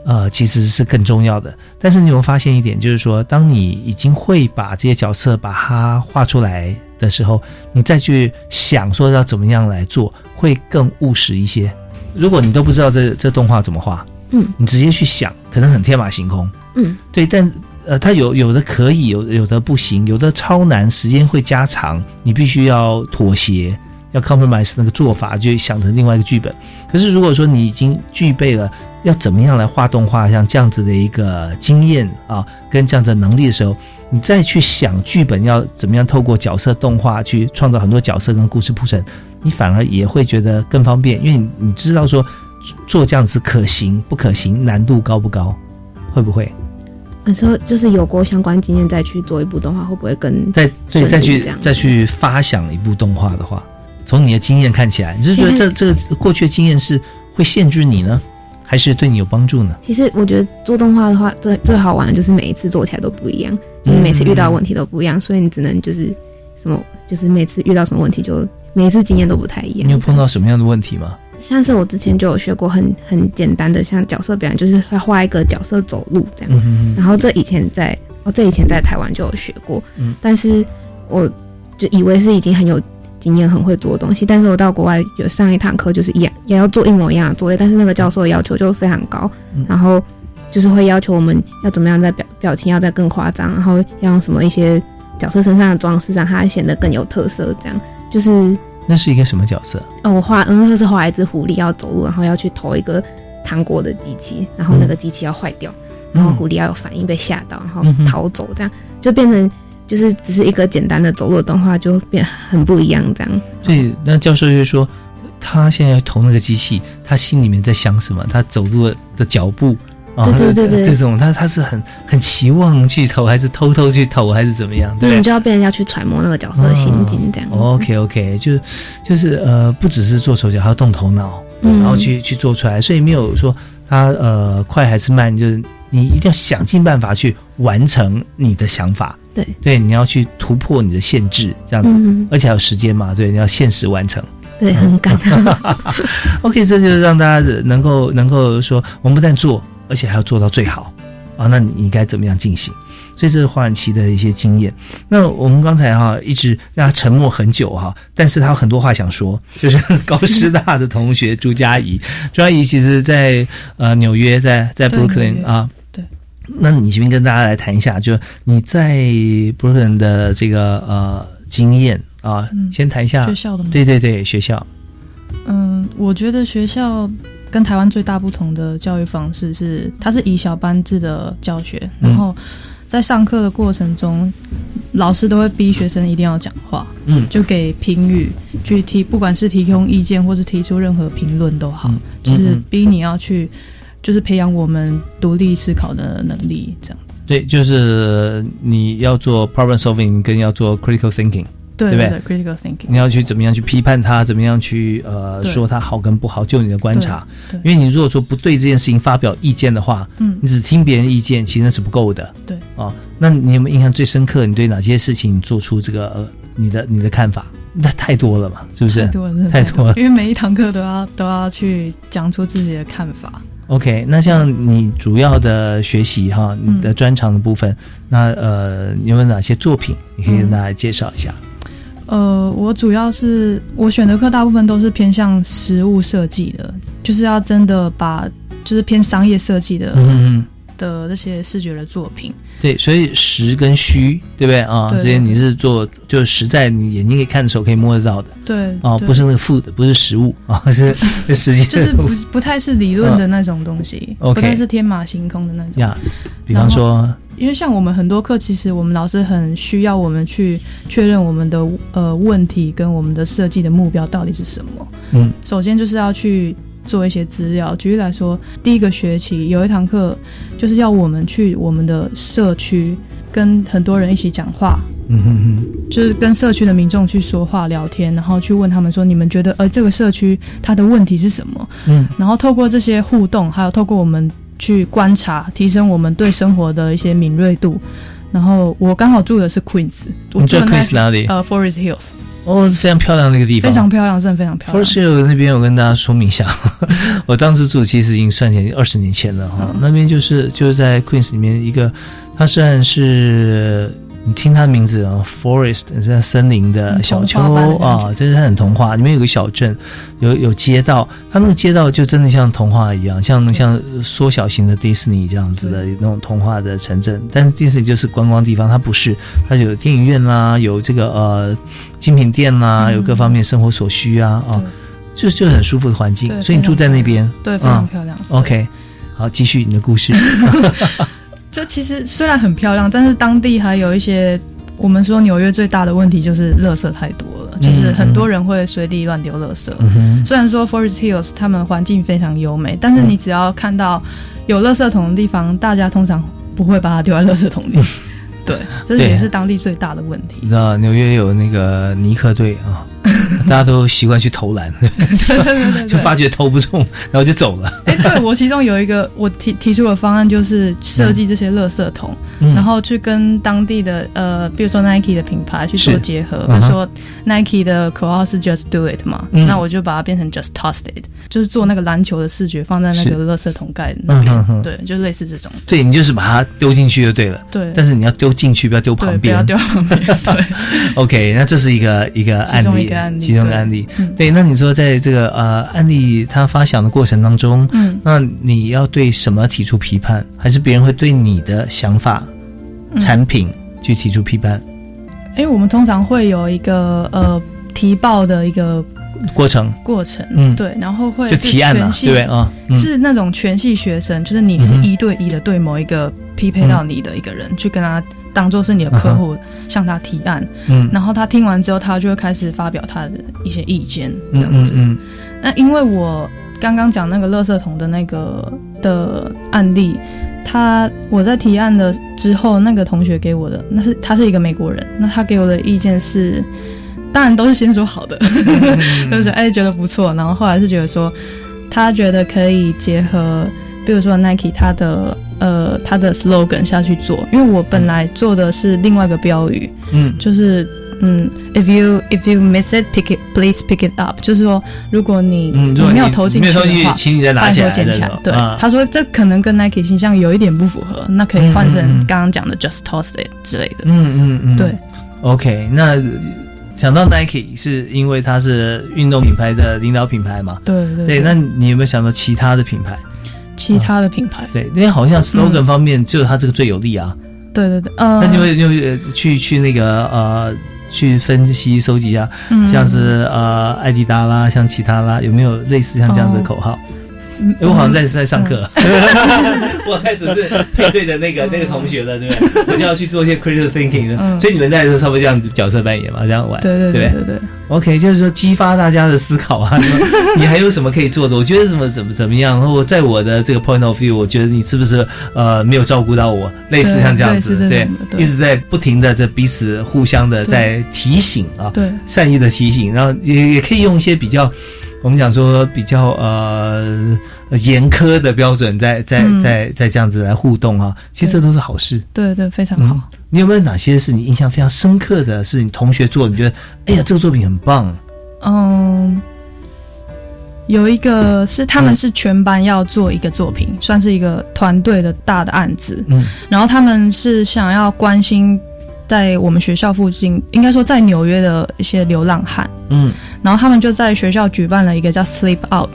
呃，其实是更重要的。但是你有没有发现一点，就是说，当你已经会把这些角色把它画出来的时候，你再去想说要怎么样来做，会更务实一些。如果你都不知道这这动画怎么画，嗯你直接去想，可能很天马行空。嗯，对，但呃，它有有的可以，有有的不行，有的超难，时间会加长，你必须要妥协，要 compromise 那个做法，就想成另外一个剧本。可是如果说你已经具备了要怎么样来画动画，像这样子的一个经验啊，跟这样的能力的时候，你再去想剧本要怎么样透过角色动画去创造很多角色跟故事铺陈，你反而也会觉得更方便，因为你你知道说做这样子可行不可行，难度高不高，会不会？你说就是有过相关经验再去做一部动画，会不会更再对再去再去发想一部动画的话，从你的经验看起来，你是觉得这这个过去的经验是会限制你呢，还是对你有帮助呢？其实我觉得做动画的话，最最好玩的就是每一次做起来都不一样，就是每次遇到问题都不一样，所以你只能就是什么，就是每次遇到什么问题就每一次经验都不太一样。你有碰到什么样的问题吗？像是我之前就有学过很很简单的，像角色表演，就是要画一个角色走路这样。然后这以前在哦，这以前在台湾就有学过，嗯但是我就以为是已经很有经验、很会做的东西。但是我到国外有上一堂课，就是一样也要做一模一样的作业，但是那个教授的要求就非常高，嗯然后就是会要求我们要怎么样在表表情要再更夸张，然后要用什么一些角色身上的装饰让它显得更有特色，这样就是。那是一个什么角色？哦，我画，嗯，那是画一只狐狸要走路，然后要去投一个糖果的机器，然后那个机器要坏掉，然后狐狸要有反应被吓到，然后逃走，这样就变成就是只是一个简单的走路的动画，就变很不一样，这样。所以那教授就说，他现在投那个机器，他心里面在想什么？他走路的脚步。啊，对对对对这种他他是很很期望去投，还是偷偷去投，还是怎么样？对你就要被人家去揣摩那个角色的心境，这样。OK OK，就就是呃，不只是做手脚，还要动头脑，嗯然后去去做出来，所以没有说他呃快还是慢，就是你一定要想尽办法去完成你的想法。对对，你要去突破你的限制，这样子，嗯而且还有时间嘛，对，你要限时完成。对，很赶。<laughs> OK，这就是让大家能够能够说，我们不但做，而且还要做到最好啊。那你应该怎么样进行？所以这是花婉琪的一些经验。那我们刚才哈、一直让他沉默很久哈、但是他有很多话想说，<laughs> 就是高师大的同学朱佳怡，<laughs> 朱佳怡其实在呃纽约，在在 Brooklyn 啊。对。那你这边跟大家来谈一下，就你在 Brooklyn 的这个呃经验啊，嗯先谈一下学校的吗对对对，学校。嗯，我觉得学校跟台湾最大不同的教育方式是，它是以小班制的教学，嗯。然后在上课的过程中，老师都会逼学生一定要讲话，嗯。就给评语去提，不管是提供意见或是提出任何评论都好，嗯。就是嗯逼你要去就是培养我们独立思考的能力，这样子。对，就是你要做 problem solving，跟要做 critical thinking，对对不对？critical thinking，你要去怎么样去批判他，怎么样去呃说他好跟不好，就你的观察。对，因为你如果说不对这件事情发表意见的话，嗯你只听别人意见，其实那是不够的。对啊，那你有没有印象最深刻？你对哪些事情做出这个呃你的你的看法？那太多了嘛，是不是？太多了，真的太多了。因为每一堂课都要都要去讲出自己的看法。OK，那像你主要的学习哈，嗯你的专长的部分，那呃，你有没有哪些作品？你可以跟大家介绍一下。呃，我主要是我选的课大部分都是偏向实物设计的，就是要真的把就是偏商业设计的、嗯，的这些视觉的作品。对，所以实跟虚，对不对啊？对这些你是做就是实在你眼睛可以看的时候可以摸得到的对啊，不是那个 food，不是食物啊，是 <laughs> 是实际就是不不太是理论的那种东西，<laughs> 不太是天马行空的那种。呀。比方说，因为像我们很多课，其实我们老师很需要我们去确认我们的呃问题跟我们的设计的目标到底是什么。嗯，首先就是要去做一些资料。举例来说，第一个学期有一堂课就是要我们去我们的社区跟很多人一起讲话，嗯哼哼，就是跟社区的民众去说话聊天，然后去问他们说，你们觉得呃这个社区它的问题是什么？嗯，然后透过这些互动，还有透过我们去观察，提升我们对生活的一些敏锐度。然后我刚好住的是 Queens，我你住住的 Queens 哪里呃，Forest Hills，哦，非常漂亮的一个地方，非常漂亮，真的非常漂亮。Forest Hills 那边，我跟大家说明一下，<laughs> 我当时住其实已经算起来二十年前了哈。那边就是就是在 Queens 里面一个，它虽然是你听它的名字啊，Forest 是森林的嗯小丘啊，就是它很童话。里面有个小镇，有有街道，它那个街道就真的像童话一样，像像缩小型的迪士尼这样子的那种童话的城镇。但是迪士尼就是观光地方，它不是，它有电影院啦，有这个呃精品店啦，嗯有各方面生活所需啊啊。就就很舒服的环境，所以你住在那边，对，非常嗯漂亮。OK，好，继续你的故事。<laughs> <laughs> <laughs> 就其实虽然很漂亮，但是当地还有一些，我们说纽约最大的问题就是垃圾太多了，就是很多人会随地乱丢垃圾。嗯虽然说 Forest Hills 他们环境非常优美，但是你只要看到有垃圾桶的地方，大家通常不会把它丢在垃圾桶里。对，这对也是当地最大的问题。你知道纽约有那个尼克队啊，<laughs> 大家都习惯去投篮，<laughs> 就发觉投不中，然后就走了。<laughs> 哎，对我其中有一个我提提出的方案就是设计这些垃圾桶，嗯然后去跟当地的呃，比如说 Nike 的品牌去做结合。比如说 Nike 的口号是 Just Do It 嘛，嗯那我就把它变成 Just Toss It，就是做那个篮球的视觉放在那个垃圾桶盖那边。嗯哼哼对，就类似这种。对你就是把它丢进去就对了。对但是你要丢进去，不要丢旁边，不边。要丢旁边。对，OK，那这是一个一个案例，一个案例其中的对。案例。嗯。对，那你说在这个呃案例它发想的过程当中，嗯。那你要对什么提出批判，还是别人会对你的想法、嗯。产品去提出批判？哎，我们通常会有一个呃提报的一个过程。过程，嗯。对，然后会就提案嘛对啊嗯。是那种全系学生，就是你是一对一的对某一个匹配到你的一个人，去跟他当做是你的客户，向他提案，嗯。然后他听完之后，他就会开始发表他的一些意见，这样子。嗯嗯那因为我刚刚讲那个垃圾桶的那个的案例，他我在提案的之后，那个同学给我的，那是他是一个美国人，那他给我的意见是，当然都是先说好的，嗯。<laughs> 就是哎觉得不错，然后后来是觉得说，他觉得可以结合，比如说 Nike 它的呃它的 slogan 下去做，因为我本来做的是另外一个标语，嗯就是嗯，if you if you miss it, pick it, please pick it up。就是说，如果你、你你没有投进去去的话，请你再拿拜起来捡起来。对，啊他说这可能跟 Nike 形象有一点不符合，那可以换成刚刚讲的 just toss it 之类的。嗯嗯嗯，对。OK，那讲到 Nike 是因为它是运动品牌的领导品牌嘛？对对对，那你有没有想到其他的品牌？其他的品牌，对，因为好像 slogan 方面只有它这个最有利啊。对对对，呃，那你会就会呃去去那个呃去分析收集啊，嗯。像是呃艾迪达啦，像其他啦，有没有类似像这样的口号？嗯诶我好像在在上课，<laughs> 我开始是配对的那个那个同学了，对不对？我就要去做一些 critical thinking，嗯所以你们在这差不多这样角色扮演嘛，这样玩，对对对对对对，OK，就是说激发大家的思考啊，<laughs> 你还有什么可以做的？我觉得怎么怎么怎么样，然后我在我的这个 point of view，我觉得你是不是呃没有照顾到我，类似像这样子，对一直在不停的在彼此互相的在提醒啊，对善意的提醒，然后也也可以用一些比较。我们讲说比较呃严苛的标准在，在嗯在在这样子来互动啊，其实这都是好事。对对，非常好。你有没有哪些是你印象非常深刻的是你同学做，你觉得哎呀这个作品很棒？嗯，有一个是他们是全班要做一个作品，算是一个团队的大的案子。嗯，然后他们是想要关心在我们学校附近，应该说在纽约的一些流浪汉。嗯。然后他们就在学校举办了一个叫 Sleep Out、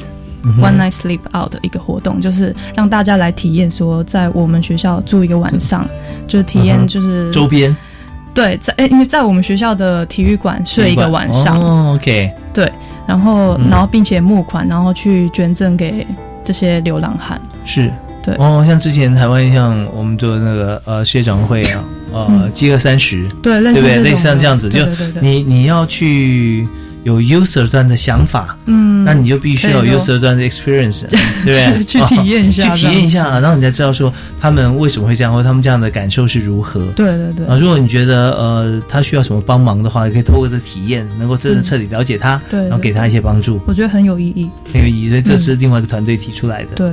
嗯哼。One Night Sleep Out 的一个活动，就是让大家来体验说，在我们学校住一个晚上，就是体验就是周边。对，在诶因为在我们学校的体育馆睡一个晚上，哦，OK，对，然后、嗯。然后并且募款，然后去捐赠给这些流浪汉。是，对。哦，像之前台湾像我们做的那个呃学长会啊，呃嗯饥饿三十，对类似对不对？类似像这样子，就你你要去有 user 端的想法，嗯那你就必须要 user 端的 experience，<laughs> 对不对？去体验一下哦去体验一下，然后你才知道说他们为什么会这样，或者他们这样的感受是如何。对对对啊，如果你觉得呃他需要什么帮忙的话，也可以透过这体验，能够真的彻底了解他，嗯对然后给他一些帮助，我觉得很有意义。很有意义。所以这是另外一个团队提出来的。对，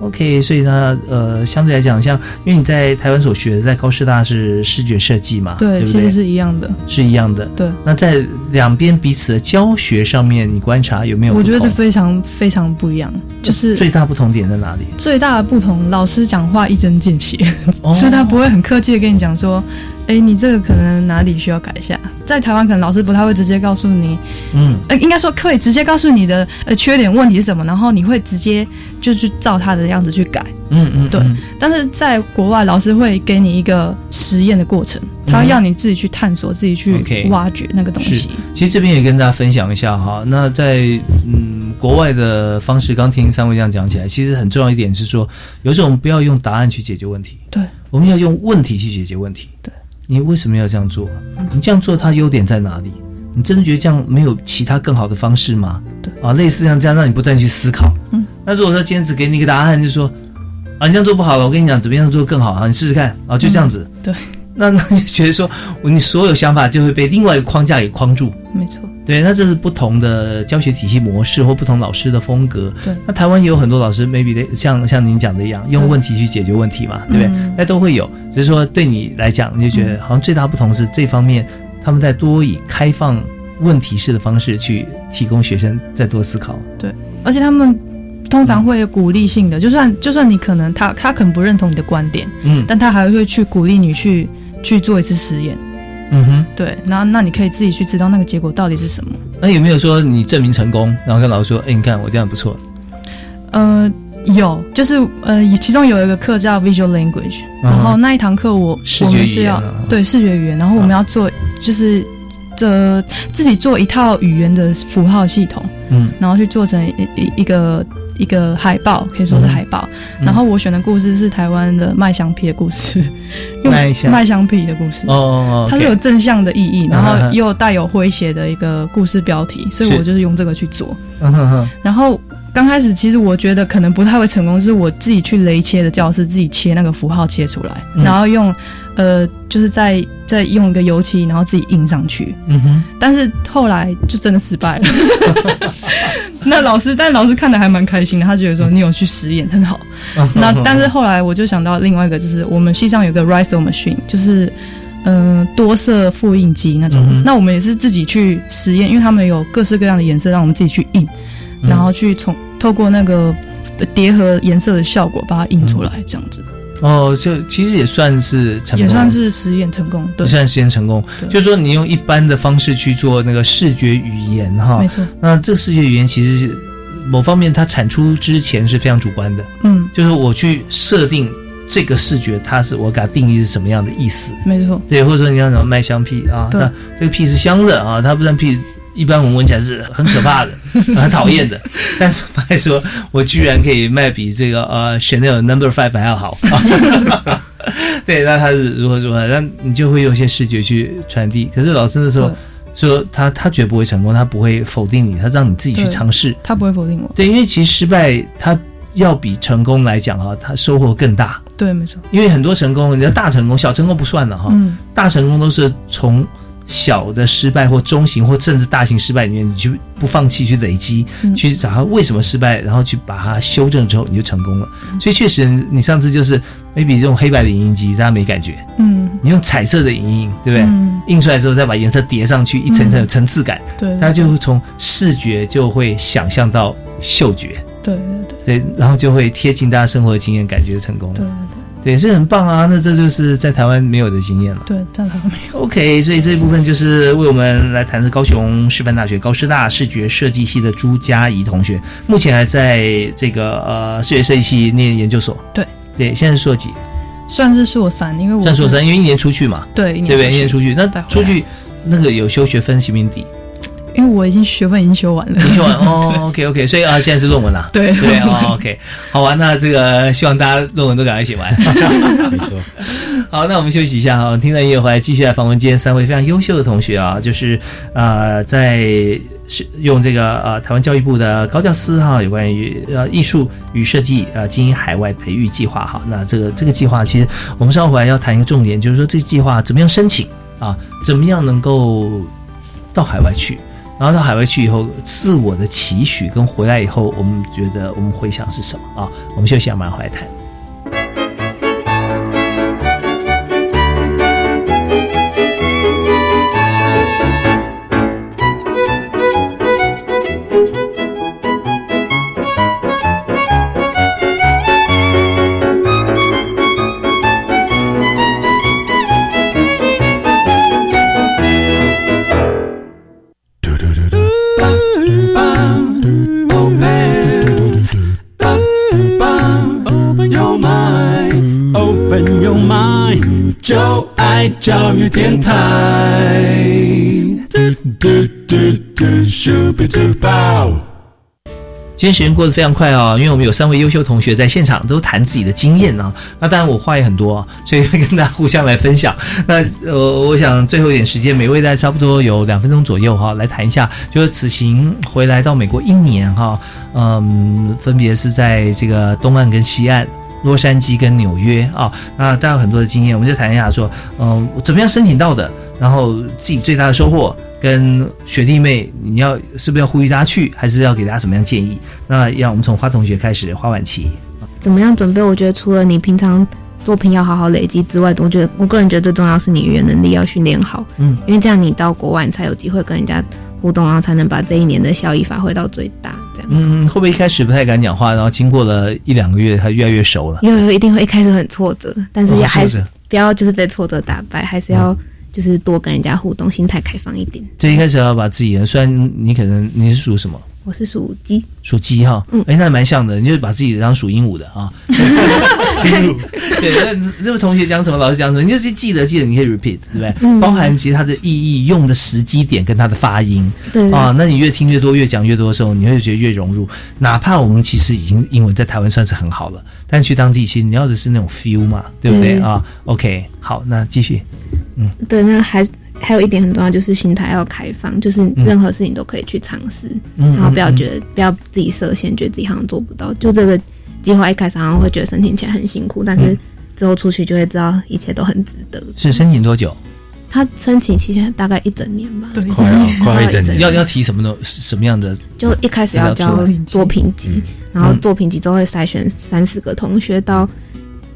OK，所以呢，呃，相对来讲，像因为你在台湾所学的，在高师大是视觉设计嘛，对，不对其实？是一样的。是一样的。对，那在两边彼此的教学上面，你观察有没有？我觉得非常非常不一样，就是最大不同点在哪里？最大的不同，老师讲话一针见血，哦 <laughs> 所以他不会很客气的跟你讲说，哎，你这个可能哪里需要改一下。在台湾，可能老师不太会直接告诉你，嗯，呃，应该说可以直接告诉你的呃缺点问题是什么，然后你会直接就去照他的样子去改。嗯嗯，对。但是在国外，老师会给你一个实验的过程，他会要你自己去探索，自己去挖掘那个东是西。，其实这边也跟大家分享一下哈。那在嗯国外的方式，刚听三位这样讲起来，其实很重要一点是说，有时候我们不要用答案去解决问题，对，我们要用问题去解决问题。对，你为什么要这样做？你这样做它优点在哪里？你真的觉得这样没有其他更好的方式吗？对啊，类似像这样让你不断去思考。嗯，那如果说今天只给你一个答案，就说啊，你这样做不好了，我跟你讲怎么样做更好啊，你试试看啊，就这样子。嗯对，那 <laughs> 那你就觉得说，你所有想法就会被另外一个框架给框住。没错。对，那这是不同的教学体系模式或不同老师的风格。对那台湾也有很多老师，maybe 的像像您讲的一样，用问题去解决问题嘛，对不对？嗯那都会有，只是说对你来讲，你就觉得好像最大不同是这方面，他们在多以开放问题式的方式去提供学生再多思考。对，而且他们通常会有鼓励性的，就算就算你可能他他可能不认同你的观点，嗯但他还会去鼓励你去去做一次实验。嗯哼，对，然后那你可以自己去知道那个结果到底是什么。那有没有说你证明成功，然后跟老师说，哎，你看我这样不错，呃，有，就是呃，其中有一个课叫 Visual Language，、嗯然后那一堂课我我们是要啊。对视觉语言，然后我们要做就是这自己做一套语言的符号系统，嗯。然后去做成一一一个一个海报，可以说是海报。嗯然后我选的故事是台湾的麦香皮的故事，<laughs> 用麦香麦香皮的故事。哦哦哦，它是有正向的意义，然后又带有诙谐的一个故事标题，所以我就是用这个去做。嗯哼哼，然后刚开始其实我觉得可能不太会成功，是我自己去雷切的教室，自己切那个符号切出来，嗯然后用呃就是在再用一个油漆，然后自己印上去。嗯哼，但是后来就真的失败了。<laughs> <laughs> 那老师，但老师看的还蛮开心的，他觉得说你有去实验很好。嗯那但是后来我就想到另外一个，就是我们系上有个 rise Machine，就是嗯、呃多色复印机那种。嗯那我们也是自己去实验，因为他们有各式各样的颜色，让我们自己去印，嗯。然后去从透过那个叠合颜色的效果把它印出来，这样子、哦，就其实也算是成功，也算是实验成功。对也，算实验成功。就是说你用一般的方式去做那个视觉语言哈，没错。那这个视觉语言其实是某方面它产出之前是非常主观的，嗯，就是我去设定这个视觉，它是我给它定义是什么样的意思，没错。对，或者说你像什么麦香屁啊，对它这个屁是香的啊，它不然屁一般我们闻起来是很可怕的、<laughs> 很讨厌的。但是发现说，我居然可以卖比这个呃 Chanel Number Five 还要好。<laughs> 对，那他是如何如何，那你就会用一些视觉去传递。可是老师那时候说他他绝不会成功，他不会否定你，他让你自己去尝试。他不会否定我。对，因为其实失败他要比成功来讲哈，他收获更大。对，没错。因为很多成功，人家大成功、小成功不算了哈。嗯，大成功都是从小的失败或中型或甚至大型失败里面，你去不放弃去累积，嗯去找它为什么失败，然后去把它修正之后，你就成功了。所以确实，你上次就是 maybe 这种黑白的影印机，大家没感觉。嗯，你用彩色的影印，对不对？嗯印出来之后再把颜色叠上去，一层层有层次感，对大家就会从视觉就会想象到嗅觉。对对对，然后就会贴近大家生活的经验，感觉成功了。对对，是很棒啊！那这就是在台湾没有的经验了。对，在台湾没有。OK，所以这一部分就是为我们来谈的高雄师范大学高师大视觉设计系的朱佳怡同学，目前还在这个呃视觉设计系念研究所。对对，现在是硕几？算是硕三，因为我算硕三，因为一年出去嘛。对一年对一年出去，那出去那个有修学分行不行抵？因为我已经学分已经修完了，你修完哦，<laughs> OK OK，所以啊，现在是论文啦。对对哦，OK，好玩。那这个希望大家论文都赶快写完。<laughs> 没错。<laughs> 好，那我们休息一下哈，听到音乐回来继续来访问今天三位非常优秀的同学啊，就是呃在是用这个呃台湾教育部的高教司哈，有关于呃艺术与设计呃经营海外培育计划哈。那这个这个计划其实我们稍后回来要谈一个重点，就是说这个计划怎么样申请啊，怎么样能够到海外去。然后到海外去以后，自我的期许跟回来以后，我们觉得我们回想是什么啊？我们休息下，马上回来谈。教育电台。嘟嘟嘟嘟，Super Duper。今天时间过得非常快啊、因为我们有三位优秀同学在现场都谈自己的经验啊。那当然我话也很多、啊，所以会跟大家互相来分享。那呃，我想最后一点时间，每位大概差不多有两分钟左右哈、来谈一下，就是此行回来到美国一年哈、嗯，分别是在这个东岸跟西岸。洛杉矶跟纽约啊，那大家有很多的经验，我们就谈一下说，嗯、怎么样申请到的，然后自己最大的收获，跟学弟妹，你要是不是要呼吁大家去，还是要给大家什么样建议？那要我们从花同学开始，花晚琪。怎么样准备？我觉得除了你平常作品要好好累积之外，我觉得我个人觉得最重要是你语言能力要训练好，嗯，因为这样你到国外你才有机会跟人家互动，然后才能把这一年的效益发挥到最大。这样，嗯，会不会一开始不太敢讲话，然后经过了一两个月，他越来越熟了？有有一定会一开始很挫折，但是哦也还是不要就是被挫折打败，还是要就是多跟人家互动，心态开放一点。最一开始要把自己的，虽然你可能你是属什么？我是属鸡，属鸡哈，嗯哎，那蛮像的，你就把自己当属鹦鹉的啊。<laughs> 对，那那位同学讲什么，老师讲什么，你就去记得记得，你可以 repeat，对不对？嗯包含其实它的意义、用的时机点跟它的发音对啊，那你越听越多，越讲越多的时候，你会觉得越融入。哪怕我们其实已经英文在台湾算是很好了，但去当地其实你要的是那种 feel 嘛，对不对嗯啊？OK，好，那继续。嗯对，那还还有一点很重要，就是心态要开放，就是任何事情都可以去尝试，嗯然后不要觉得、不要自己设限，觉得自己好像做不到。就这个计划一开始好像会觉得申请起来很辛苦，但是嗯。之后出去就会知道一切都很值得。是申请多久？他申请期限大概一整年吧，对，快要快要一整年。要要提什么的什么样的？就一开始要交作品集，然后作品集之后会筛选三四个同学到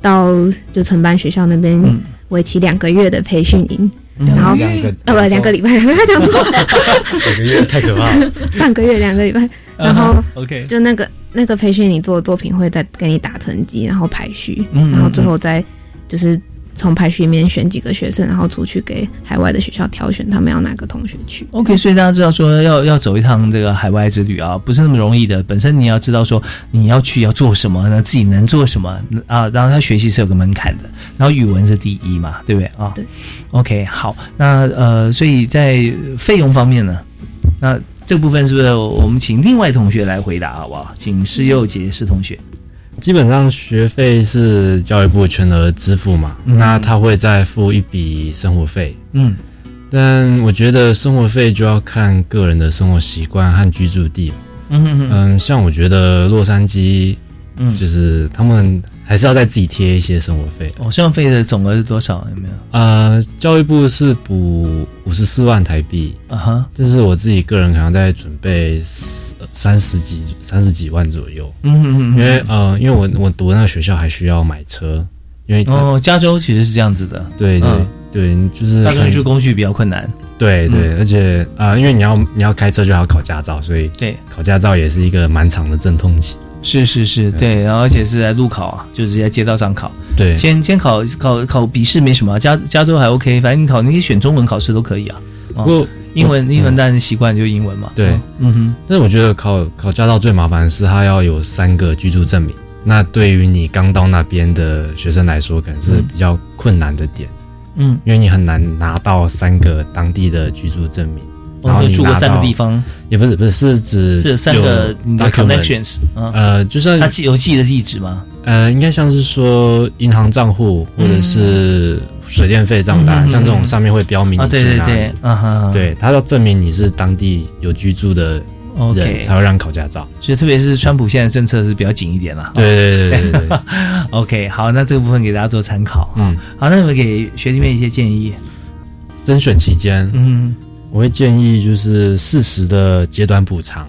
到就承办学校那边嗯。为期两个月的培训营，然后两个呃不 <laughs> <laughs> 两个礼拜，两个礼拜讲错，两个月太可怕了。半个月两个礼拜，然后 OK 就那个那个培训你做的作品会再给你打成绩，然后排序，嗯然后最后再就是从排序里面选几个学生，然后出去给海外的学校挑选他们要哪个同学去。OK，所以大家知道说要要走一趟这个海外之旅啊，不是那么容易的。本身你要知道说你要去要做什么，那自己能做什么啊。然后他学习是有个门槛的，然后语文是第一嘛，对不对啊？对。OK，好，那呃，所以在费用方面呢，那这部分是不是我们请另外同学来回答好不好？请施佑杰施同学。基本上学费是教育部全额支付嘛，嗯那他会再付一笔生活费。嗯但我觉得生活费就要看个人的生活习惯和居住地。嗯嗯嗯嗯，像我觉得洛杉矶，嗯，就是他们还是要再自己贴一些生活费。哦，生活费的总额是多少？有没有？呃，教育部是补五十四万台币，啊哈，但是我自己个人可能在准备四三十几三十几万左右。嗯嗯嗯，因为呃，因为我我读那个学校还需要买车，因为哦，加州其实是这样子的，对对、嗯对，就是大众运输工具比较困难。对对，而且啊、呃因为你要你要开车就要考驾照，所以对考驾照也是一个蛮长的阵痛期。是是是，对，然后而且是在路考啊，就是在街道上考。对先先考考考笔试没什么啊，加加州还 OK，反正你考你可以选中文考试都可以啊。哦不过英文英文当然习惯就英文嘛。对嗯嗯哼，但是我觉得考考驾照最麻烦的是它要有三个居住证明，那对于你刚到那边的学生来说，可能是比较困难的点。嗯，因为你很难拿到三个当地的居住证明，哦然后你就住过三个地方，也不是不是是指是三个你的 document connections，嗯呃，就是他记有记的地址吗？呃，应该像是说银行账户或者是水电费账单，像这种上面会标明啊，你对对对住哪里，，啊哈，对，他要证明你是当地有居住的人 OK 才会让你考驾照。所以特别是川普现在政策是比较紧一点了。对对对对对对 <laughs> OK，好，那这个部分给大家做参考。嗯，好，那我们给学弟妹一些建议。甄选期间，嗯，我会建议就是适时的截短补偿，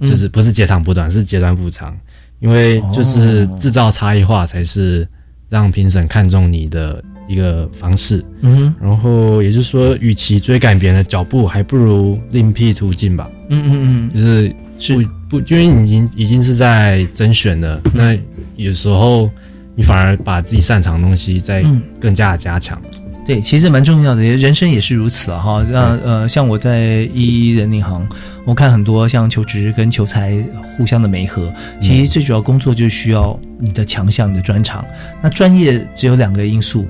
嗯就是不是截长补短，是截短补偿，因为就是制造差异化才是让评审看中你的一个方式。嗯然后也就是说，与其追赶别人的脚步，还不如另辟途径吧。嗯嗯嗯，就是是。不不，因为你已经已经是在甄选了，那有时候你反而把自己擅长的东西再嗯。更加的加强。对，其实蛮重要的，人生也是如此啊哈。那呃，像我在一一人银行，我看很多像求职跟求财互相的媒合，其实最主要工作就是需要你的强项、你的专长。那专业只有两个因素，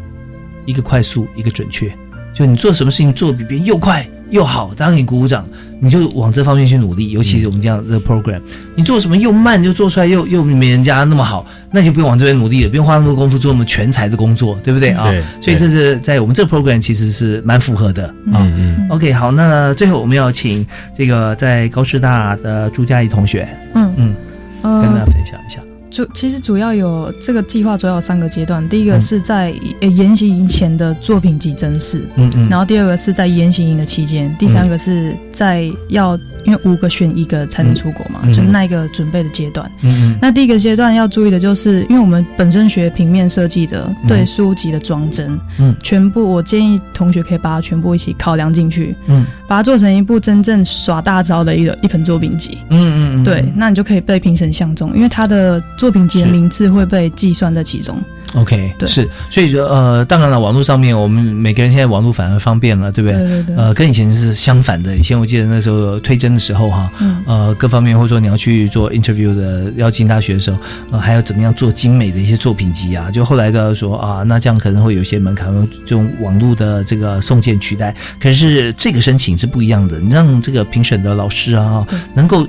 一个快速，一个准确。就你做什么事情做得比别人又快又好，大家给你鼓鼓掌，你就往这方面去努力。尤其是我们这样这个 program，你做什么又慢又做出来又又没人家那么好，那你就不用往这边努力了，不用花那么多功夫做那么全才的工作，对不对啊？对所以这是在我们这个 program 其实是蛮符合的啊。嗯嗯 OK，好，那最后我们要请这个在高师大的朱佳怡同学，嗯嗯，呃跟大家分享一下。主其实主要有这个计划主要有三个阶段，第一个嗯。是在呃研习营前的作品集真试，嗯嗯。然后第二个是在研习营的期间，第三个是在要因为五个选一个才能出国嘛，嗯。就那一个准备的阶段。嗯。那第一个阶段要注意的就是，因为我们本身学平面设计的，嗯。对书籍的装帧，嗯。全部我建议同学可以把它全部一起考量进去，嗯。把它做成一部真正耍大招的一个一本作品集。嗯嗯嗯，对，那你就可以被评审相中，因为它的作品集的名次会被计算在其中。OK，对是，所以说呃，当然了，网络上面我们每个人现在网络反而方便了，对不对？对对对呃，跟以前是相反的。以前我记得那时候推甄的时候哈，嗯呃，各方面或者说你要去做 interview 的，要进大学的时候，呃，还要怎么样做精美的一些作品集啊？就后来都要说啊，那这样可能会有一些门槛，就用网络的这个送件取代。可是这个申请是不一样的，你让这个评审的老师啊，能够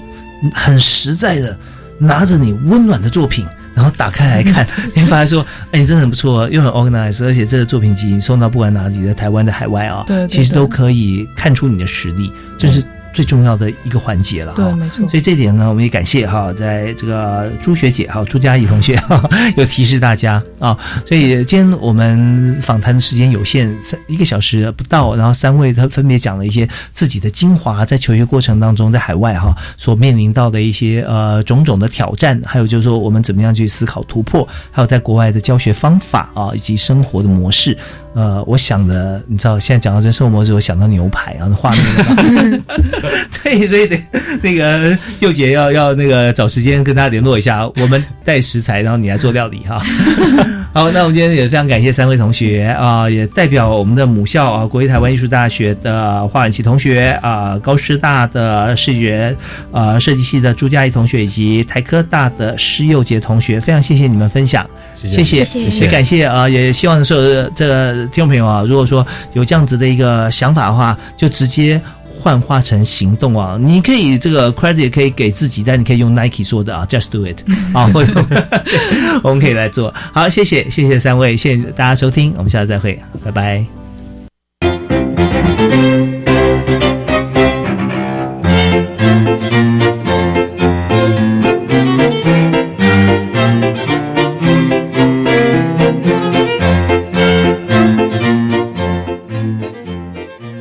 很实在的拿着你温暖的作品。然后打开来看，<laughs> 你会发现说，哎，你真的很不错，又很 organized，而且这个作品集你送到不管哪里，在台湾的海外啊，对对其实都可以看出你的实力，就是最重要的一个环节了哈。对没错所以这点呢，我们也感谢哈，在这个朱学姐哈、朱佳怡同学哈，<laughs> 有提示大家啊。所以今天我们访谈的时间有限，三一个小时不到，然后三位他分别讲了一些自己的精华，在求学过程当中，在海外哈所面临到的一些呃种种的挑战，还有就是说我们怎么样去思考突破，还有在国外的教学方法啊，以及生活的模式。呃，我想的，你知道，现在讲到这生活模式，我想到牛排啊，那画面。<laughs> 对，所以得那个佑姐要要那个找时间跟大家联络一下，我们带食材，然后你来做料理哈。好，那我们今天也非常感谢三位同学啊、也代表我们的母校啊，国立台湾艺术大学的华远琪同学啊、高师大的视觉呃设计系的朱佳怡同学，以及台科大的施佑杰同学，非常谢谢你们分享。谢谢谢谢谢也感谢啊、也希望所有的这个听众朋友啊，如果说有这样子的一个想法的话，就直接幻化成行动啊。你可以这个 credit 也可以给自己但你可以用 nike 做的啊 just do it 啊 <laughs> 我们可以来做。好谢谢谢谢三位谢谢大家收听我们下次再会拜拜。